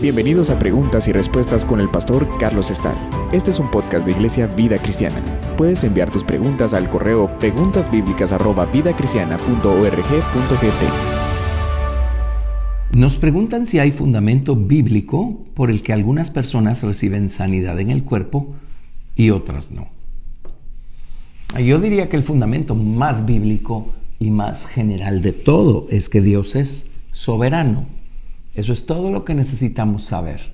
Bienvenidos a Preguntas y Respuestas con el pastor Carlos Estal. Este es un podcast de Iglesia Vida Cristiana. Puedes enviar tus preguntas al correo preguntasbiblicas@vidacristiana.org.gt. Nos preguntan si hay fundamento bíblico por el que algunas personas reciben sanidad en el cuerpo y otras no. Yo diría que el fundamento más bíblico y más general de todo es que Dios es soberano eso es todo lo que necesitamos saber.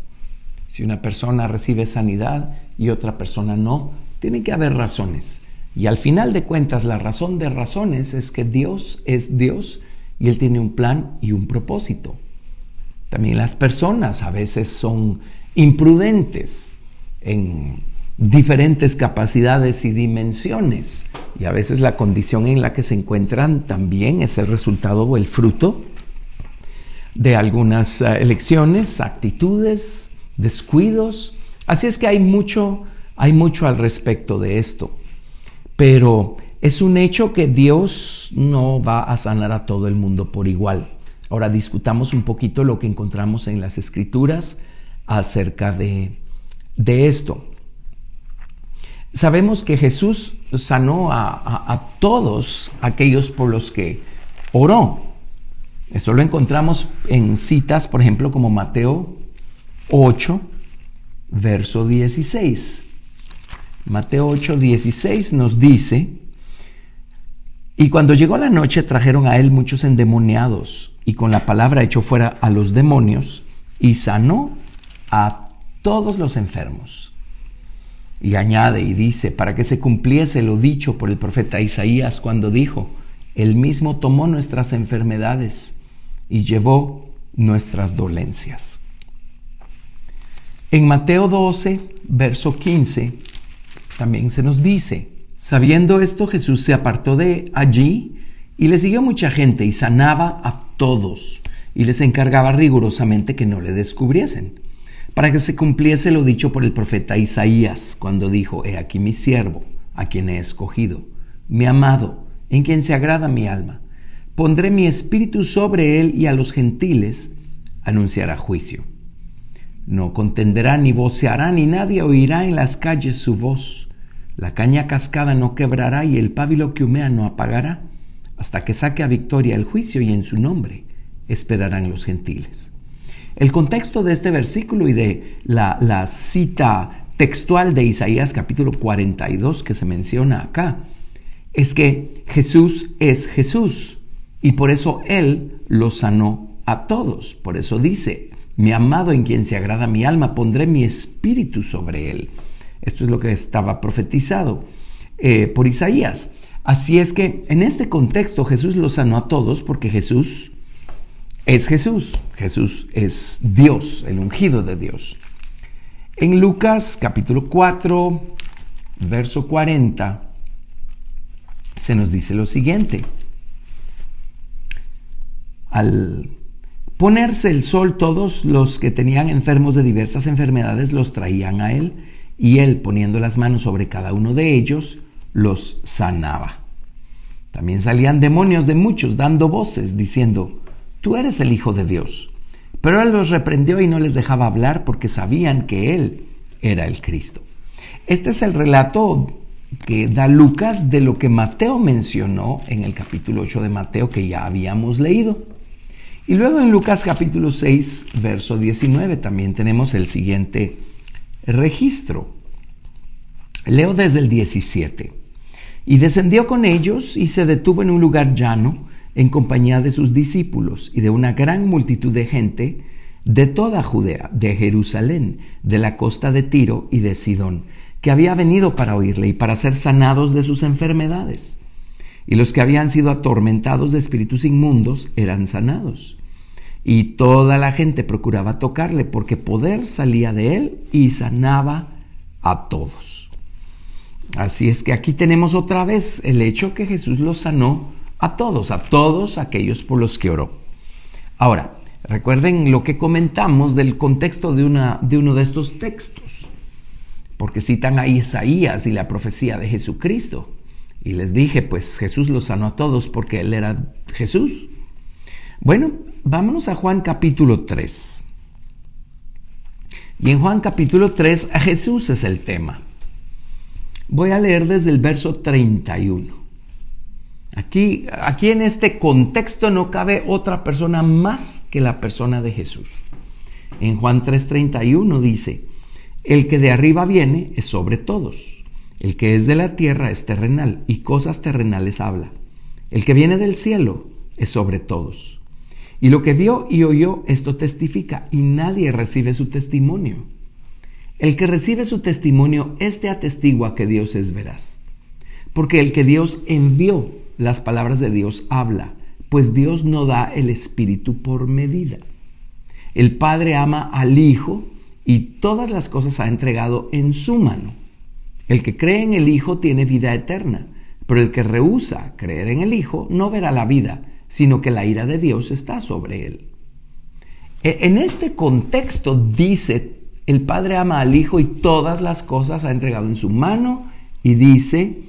Si una persona recibe sanidad y otra persona no, tiene que haber razones. Y al final de cuentas, la razón de razones es que Dios es Dios y Él tiene un plan y un propósito. También las personas a veces son imprudentes en diferentes capacidades y dimensiones. Y a veces la condición en la que se encuentran también es el resultado o el fruto de algunas eh, elecciones, actitudes, descuidos. Así es que hay mucho, hay mucho al respecto de esto. Pero es un hecho que Dios no va a sanar a todo el mundo por igual. Ahora discutamos un poquito lo que encontramos en las escrituras acerca de, de esto. Sabemos que Jesús sanó a, a todos aquellos por los que oró. Eso lo encontramos en citas, por ejemplo, como Mateo 8, verso 16. Mateo 8, 16 nos dice, y cuando llegó la noche trajeron a él muchos endemoniados, y con la palabra echó fuera a los demonios, y sanó a todos los enfermos. Y añade y dice, para que se cumpliese lo dicho por el profeta Isaías cuando dijo, él mismo tomó nuestras enfermedades y llevó nuestras dolencias. En Mateo 12, verso 15, también se nos dice, sabiendo esto Jesús se apartó de allí y le siguió mucha gente y sanaba a todos y les encargaba rigurosamente que no le descubriesen, para que se cumpliese lo dicho por el profeta Isaías cuando dijo, He aquí mi siervo, a quien he escogido, mi amado, en quien se agrada mi alma. Pondré mi espíritu sobre él y a los gentiles anunciará juicio. No contenderá ni voceará ni nadie oirá en las calles su voz. La caña cascada no quebrará y el pábilo que humea no apagará, hasta que saque a victoria el juicio y en su nombre esperarán los gentiles. El contexto de este versículo y de la, la cita textual de Isaías capítulo 42 que se menciona acá es que Jesús es Jesús y por eso Él lo sanó a todos. Por eso dice, mi amado en quien se agrada mi alma, pondré mi espíritu sobre Él. Esto es lo que estaba profetizado eh, por Isaías. Así es que en este contexto Jesús lo sanó a todos porque Jesús es Jesús. Jesús es Dios, el ungido de Dios. En Lucas capítulo 4, verso 40, se nos dice lo siguiente. Al ponerse el sol, todos los que tenían enfermos de diversas enfermedades los traían a él y él, poniendo las manos sobre cada uno de ellos, los sanaba. También salían demonios de muchos dando voces, diciendo, Tú eres el Hijo de Dios. Pero él los reprendió y no les dejaba hablar porque sabían que él era el Cristo. Este es el relato que da Lucas de lo que Mateo mencionó en el capítulo 8 de Mateo que ya habíamos leído. Y luego en Lucas capítulo 6, verso 19 también tenemos el siguiente registro. Leo desde el 17. Y descendió con ellos y se detuvo en un lugar llano en compañía de sus discípulos y de una gran multitud de gente de toda Judea, de Jerusalén, de la costa de Tiro y de Sidón, que había venido para oírle y para ser sanados de sus enfermedades. Y los que habían sido atormentados de espíritus inmundos eran sanados. Y toda la gente procuraba tocarle porque poder salía de él y sanaba a todos. Así es que aquí tenemos otra vez el hecho que Jesús los sanó a todos, a todos aquellos por los que oró. Ahora, recuerden lo que comentamos del contexto de, una, de uno de estos textos porque citan a Isaías y la profecía de Jesucristo. Y les dije, pues Jesús los sanó a todos porque Él era Jesús. Bueno, vámonos a Juan capítulo 3. Y en Juan capítulo 3, a Jesús es el tema. Voy a leer desde el verso 31. Aquí, aquí en este contexto no cabe otra persona más que la persona de Jesús. En Juan 3:31 dice, el que de arriba viene es sobre todos, el que es de la tierra es terrenal y cosas terrenales habla. El que viene del cielo es sobre todos. Y lo que vio y oyó, esto testifica, y nadie recibe su testimonio. El que recibe su testimonio, este atestigua que Dios es veraz. Porque el que Dios envió, las palabras de Dios habla, pues Dios no da el Espíritu por medida. El Padre ama al Hijo y todas las cosas ha entregado en su mano. El que cree en el Hijo tiene vida eterna, pero el que rehúsa creer en el Hijo no verá la vida, sino que la ira de Dios está sobre él. E, en este contexto dice, el Padre ama al Hijo y todas las cosas ha entregado en su mano y dice,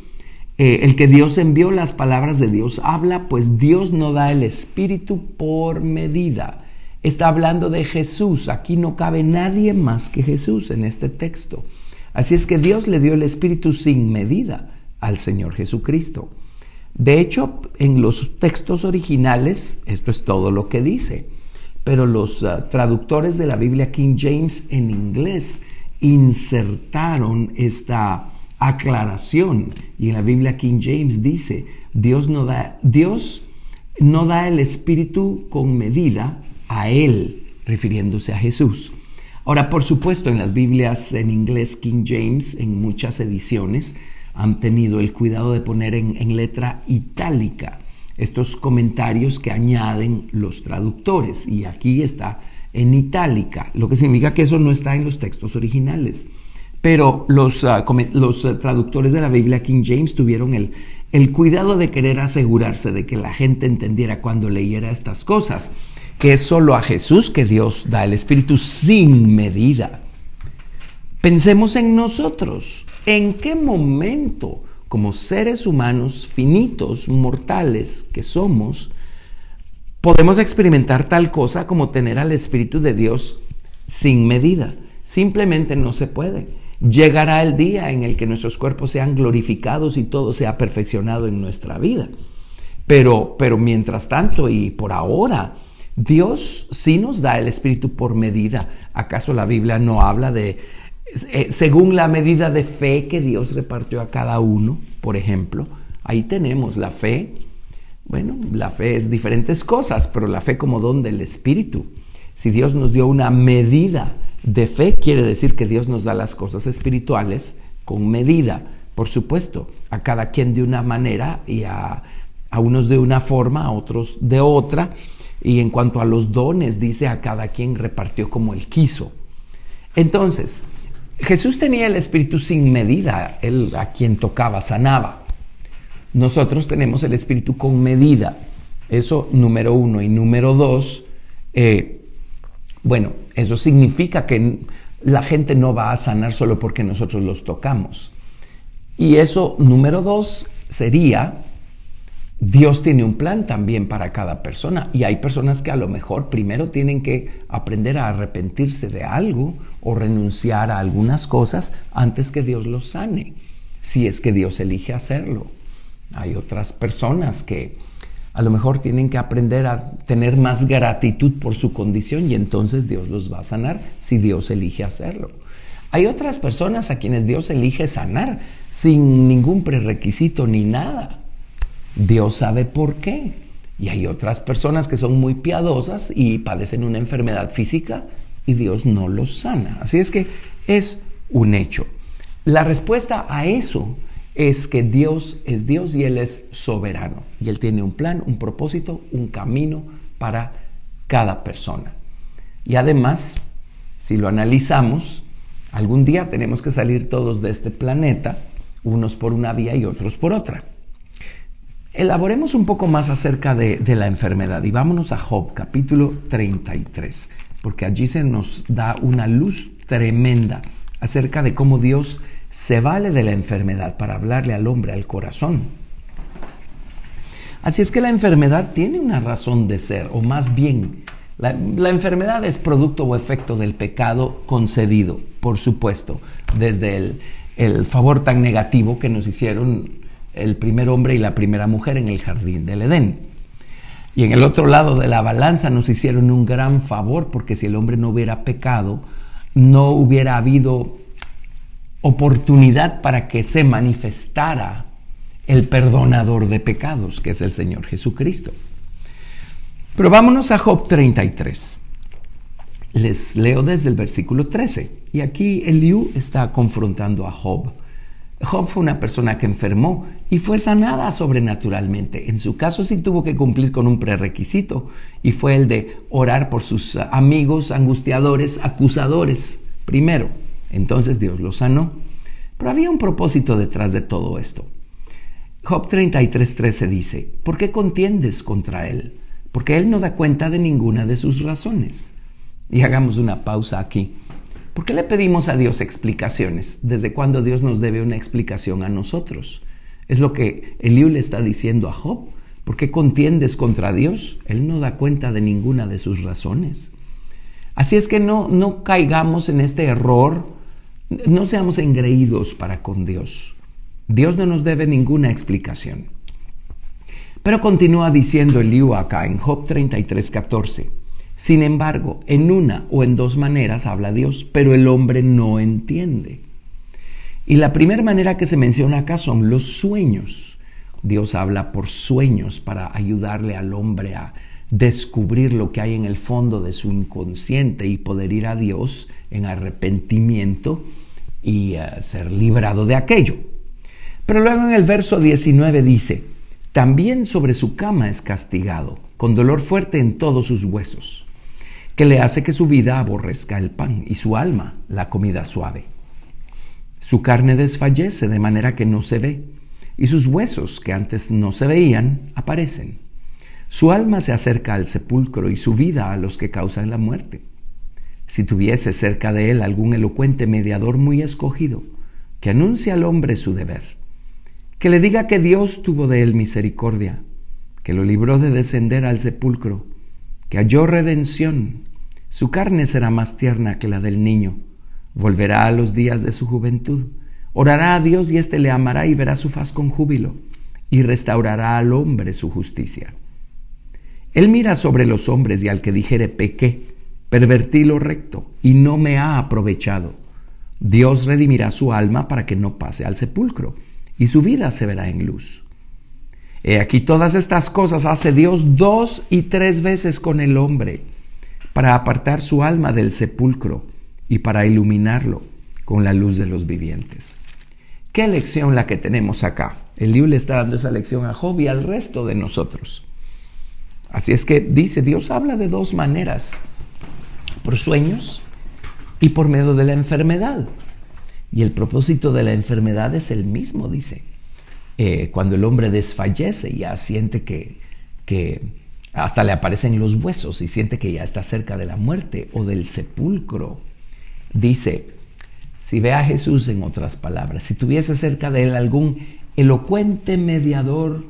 eh, el que Dios envió las palabras de Dios habla, pues Dios no da el Espíritu por medida. Está hablando de Jesús. Aquí no cabe nadie más que Jesús en este texto. Así es que Dios le dio el Espíritu sin medida al Señor Jesucristo. De hecho, en los textos originales, esto es todo lo que dice. Pero los ah, traductores de la Biblia King James en inglés insertaron esta aclaración. Y en la Biblia King James dice, Dios no da, Dios no da el Espíritu con medida a Él, refiriéndose a Jesús. Ahora, por supuesto, en las Biblias en inglés King James, en muchas ediciones, han tenido el cuidado de poner en, letra itálica estos comentarios que añaden los traductores. Y aquí está en itálica, lo que significa que eso no está en los textos originales. Pero los, ah, ah, traductores de la Biblia King James tuvieron el cuidado de querer asegurarse de que la gente entendiera cuando leyera estas cosas, que es solo a Jesús que Dios da el Espíritu sin medida. Pensemos en nosotros. ¿En qué momento, como seres humanos finitos, mortales que somos, podemos experimentar tal cosa como tener al Espíritu de Dios sin medida? Simplemente no se puede. Llegará el día en el que nuestros cuerpos sean glorificados y todo sea perfeccionado en nuestra vida. Pero, pero mientras tanto y por ahora, Dios sí nos da el Espíritu por medida. ¿Acaso la Biblia no habla de, eh, según la medida de fe que Dios repartió a cada uno, por ejemplo? Ahí tenemos la fe. Bueno, la fe es diferentes cosas, pero la fe como don del Espíritu. Si Dios nos dio una medida de fe quiere decir que Dios nos da las cosas espirituales con medida, por supuesto, a cada quien de una manera y a, unos de una forma, a otros de otra. Y en cuanto a los dones, dice a cada quien repartió como él quiso. Entonces, Jesús tenía el Espíritu sin medida, él a quien tocaba sanaba. Nosotros tenemos el Espíritu con medida. Eso número uno. Y número dos, eh, bueno, eso significa que la gente no va a sanar solo porque nosotros los tocamos. Y eso, número dos, sería, Dios tiene un plan también para cada persona. Y hay personas que a lo mejor primero tienen que aprender a arrepentirse de algo o renunciar a algunas cosas antes que Dios los sane, si es que Dios elige hacerlo. Hay otras personas que a lo mejor tienen que aprender a tener más gratitud por su condición y entonces Dios los va a sanar si Dios elige hacerlo. Hay otras personas a quienes Dios elige sanar sin ningún prerequisito ni nada. Dios sabe por qué. Y hay otras personas que son muy piadosas y padecen una enfermedad física y Dios no los sana. Así es que es un hecho. La respuesta a eso es que Dios es Dios y Él es soberano. Y Él tiene un plan, un propósito, un camino para cada persona. Y además, si lo analizamos, algún día tenemos que salir todos de este planeta, unos por una vía y otros por otra. Elaboremos un poco más acerca de, la enfermedad y vámonos a Job capítulo 33, porque allí se nos da una luz tremenda acerca de cómo Dios se vale de la enfermedad para hablarle al hombre al corazón. Así es que la enfermedad tiene una razón de ser, o más bien La, enfermedad es producto o efecto del pecado concedido, por supuesto, desde el favor tan negativo que nos hicieron el primer hombre y la primera mujer en el jardín del Edén. Y en el otro lado de la balanza nos hicieron un gran favor porque si el hombre no hubiera pecado, no hubiera habido oportunidad para que se manifestara el perdonador de pecados, que es el Señor Jesucristo. Pero vámonos a Job 33. Les leo desde el versículo 13. Y aquí Eliú está confrontando a Job. Job fue una persona que enfermó y fue sanada sobrenaturalmente. En su caso sí tuvo que cumplir con un prerequisito y fue el de orar por sus amigos angustiadores, acusadores primero. Entonces Dios lo sanó. Pero había un propósito detrás de todo esto. Job 33:13 dice, ¿por qué contiendes contra él? Porque él no da cuenta de ninguna de sus razones. Y hagamos una pausa aquí. ¿Por qué le pedimos a Dios explicaciones? ¿Desde cuándo Dios nos debe una explicación a nosotros? Es lo que Eliú le está diciendo a Job. ¿Por qué contiendes contra Dios? Él no da cuenta de ninguna de sus razones. Así es que no, no caigamos en este error, no seamos engreídos para con Dios. Dios no nos debe ninguna explicación. Pero continúa diciendo Eliú acá en Job 33, 14. Sin embargo, en una o en dos maneras habla Dios, pero el hombre no entiende. Y la primera manera que se menciona acá son los sueños. Dios habla por sueños para ayudarle al hombre a descubrir lo que hay en el fondo de su inconsciente y poder ir a Dios en arrepentimiento y eh, ser librado de aquello. Pero luego en el verso 19 dice, también sobre su cama es castigado, con dolor fuerte en todos sus huesos, que le hace que su vida aborrezca el pan y su alma la comida suave. Su carne desfallece de manera que no se ve, y sus huesos que antes no se veían aparecen. Su alma se acerca al sepulcro y su vida a los que causan la muerte. Si tuviese cerca de él algún elocuente mediador muy escogido, que anuncie al hombre su deber, que le diga que Dios tuvo de él misericordia, que lo libró de descender al sepulcro, que halló redención, su carne será más tierna que la del niño, volverá a los días de su juventud, orará a Dios y éste le amará y verá su faz con júbilo, y restaurará al hombre su justicia. Él mira sobre los hombres y al que dijere pequé, pervertí lo recto y no me ha aprovechado. Dios redimirá su alma para que no pase al sepulcro y su vida se verá en luz. He aquí todas estas cosas hace Dios dos y tres veces con el hombre para apartar su alma del sepulcro y para iluminarlo con la luz de los vivientes. ¿Qué lección la que tenemos acá? El libro le está dando esa lección a Job y al resto de nosotros. Así es que dice, Dios habla de dos maneras, por sueños y por medio de la enfermedad. Y el propósito de la enfermedad es el mismo, dice. Eh, cuando el hombre desfallece, ya siente que, que hasta le aparecen los huesos y siente que ya está cerca de la muerte o del sepulcro. Dice, si ve a Jesús en otras palabras, si tuviese cerca de él algún elocuente mediador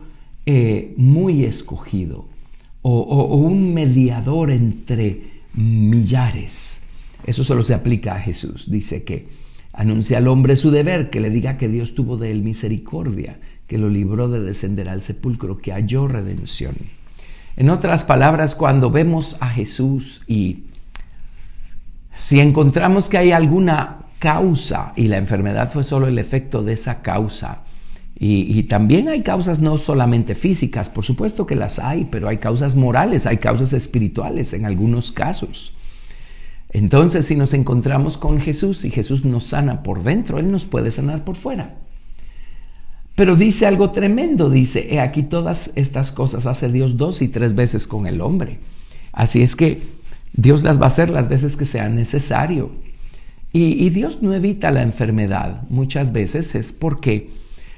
eh, muy escogido, o, un mediador entre millares. Eso solo se aplica a Jesús. Dice que anuncia al hombre su deber, que le diga que Dios tuvo de él misericordia, que lo libró de descender al sepulcro, que halló redención. En otras palabras, cuando vemos a Jesús y si encontramos que hay alguna causa y la enfermedad fue solo el efecto de esa causa, y, también hay causas no solamente físicas, por supuesto que las hay, pero hay causas morales, hay causas espirituales en algunos casos. Entonces, si nos encontramos con Jesús y Jesús nos sana por dentro, Él nos puede sanar por fuera. Pero dice algo tremendo, dice, he aquí todas estas cosas hace Dios dos y tres veces con el hombre. Así es que Dios las va a hacer las veces que sea necesario. y Dios no evita la enfermedad. Muchas veces es porque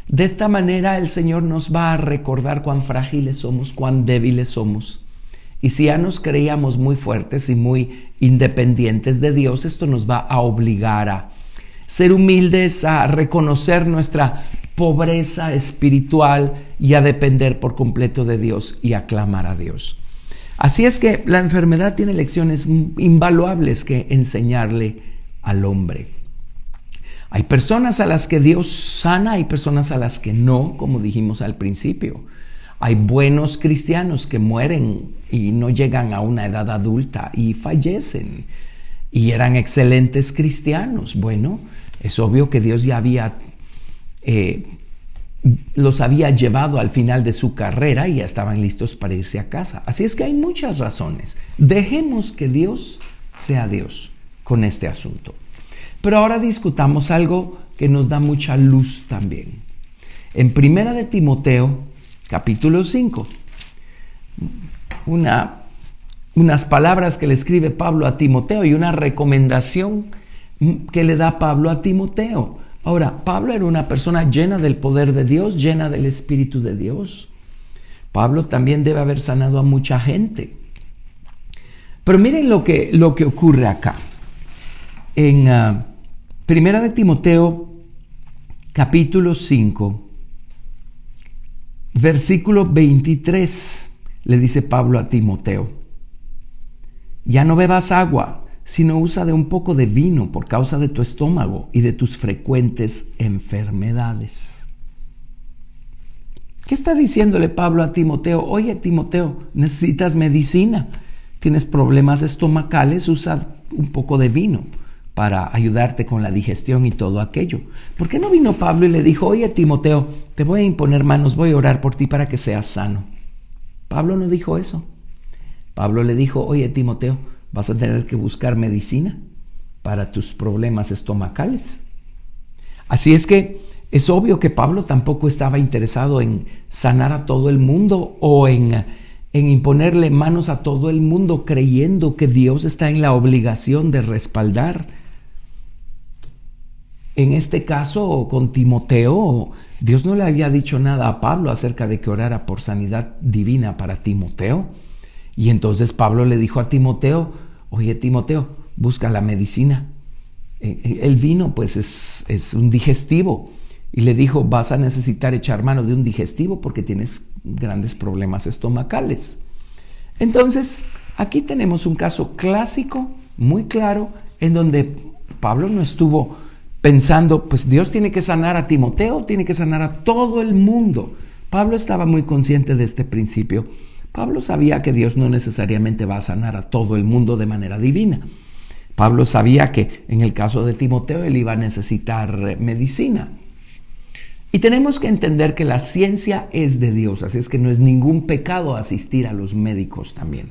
de esta manera el Señor nos va a recordar cuán frágiles somos, cuán débiles somos. Y si ya nos creíamos muy fuertes y muy independientes de Dios, esto nos va a obligar a ser humildes, a reconocer nuestra pobreza espiritual y a depender por completo de Dios y a clamar a Dios. Así es que la enfermedad tiene lecciones invaluables que enseñarle al hombre. Hay personas a las que Dios sana, hay personas a las que no, como dijimos al principio. Hay buenos cristianos que mueren y no llegan a una edad adulta y fallecen. Y eran excelentes cristianos. Bueno, es obvio que Dios ya había, eh, los había llevado al final de su carrera y ya estaban listos para irse a casa. Así es que hay muchas razones. Dejemos que Dios sea Dios con este asunto. Pero ahora discutamos algo que nos da mucha luz también. En Primera de Timoteo, capítulo 5, una, unas palabras que le escribe Pablo a Timoteo y una recomendación que le da Pablo a Timoteo. Ahora, Pablo era una persona llena del poder de Dios, llena del Espíritu de Dios. Pablo también debe haber sanado a mucha gente. Pero miren lo que, lo que ocurre acá. En uh, Primera de Timoteo, capítulo 5, versículo 23, le dice Pablo a Timoteo, ya no bebas agua, sino usa de un poco de vino por causa de tu estómago y de tus frecuentes enfermedades. ¿Qué está diciéndole Pablo a Timoteo? Oye, Timoteo, necesitas medicina, tienes problemas estomacales, usa un poco de vino para ayudarte con la digestión y todo aquello. ¿Por qué no vino Pablo y le dijo, oye Timoteo, te voy a imponer manos, voy a orar por ti para que seas sano? Pablo no dijo eso. Pablo le dijo, oye Timoteo, vas a tener que buscar medicina para tus problemas estomacales. Así es que es obvio que Pablo tampoco estaba interesado en sanar a todo el mundo o en, en imponerle manos a todo el mundo creyendo que Dios está en la obligación de respaldar en este caso, con Timoteo, Dios no le había dicho nada a Pablo acerca de que orara por sanidad divina para Timoteo. Y entonces Pablo le dijo a Timoteo, oye Timoteo, busca la medicina. Eh, eh, el vino pues es, es un digestivo. Y le dijo, vas a necesitar echar mano de un digestivo porque tienes grandes problemas estomacales. Entonces, aquí tenemos un caso clásico, muy claro, en donde Pablo no estuvo pensando, pues Dios tiene que sanar a Timoteo, tiene que sanar a todo el mundo. Pablo estaba muy consciente de este principio. Pablo sabía que Dios no necesariamente va a sanar a todo el mundo de manera divina. Pablo sabía que en el caso de Timoteo él iba a necesitar eh, medicina. Y tenemos que entender que la ciencia es de Dios, así es que no es ningún pecado asistir a los médicos también.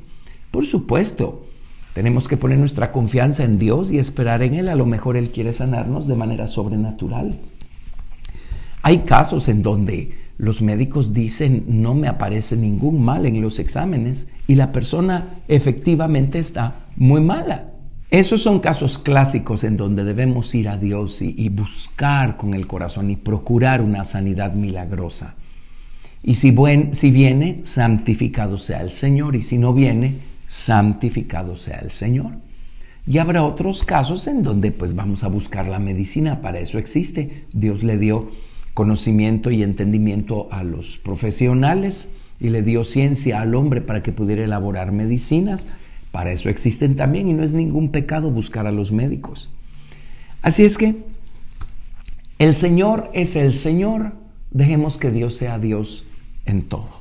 Por supuesto, tenemos que poner nuestra confianza en Dios y esperar en Él. A lo mejor Él quiere sanarnos de manera sobrenatural. Hay casos en donde los médicos dicen no me aparece ningún mal en los exámenes y la persona efectivamente está muy mala. Esos son casos clásicos en donde debemos ir a Dios y, buscar con el corazón y procurar una sanidad milagrosa. Y si, buen, si viene, santificado sea el Señor, y si no viene, santificado sea el Señor. Y habrá otros casos en donde pues vamos a buscar la medicina, para eso existe. Dios le dio conocimiento y entendimiento a los profesionales y le dio ciencia al hombre para que pudiera elaborar medicinas. Para eso existen también y no es ningún pecado buscar a los médicos. Así es que el Señor es el Señor. Dejemos que Dios sea Dios en todo.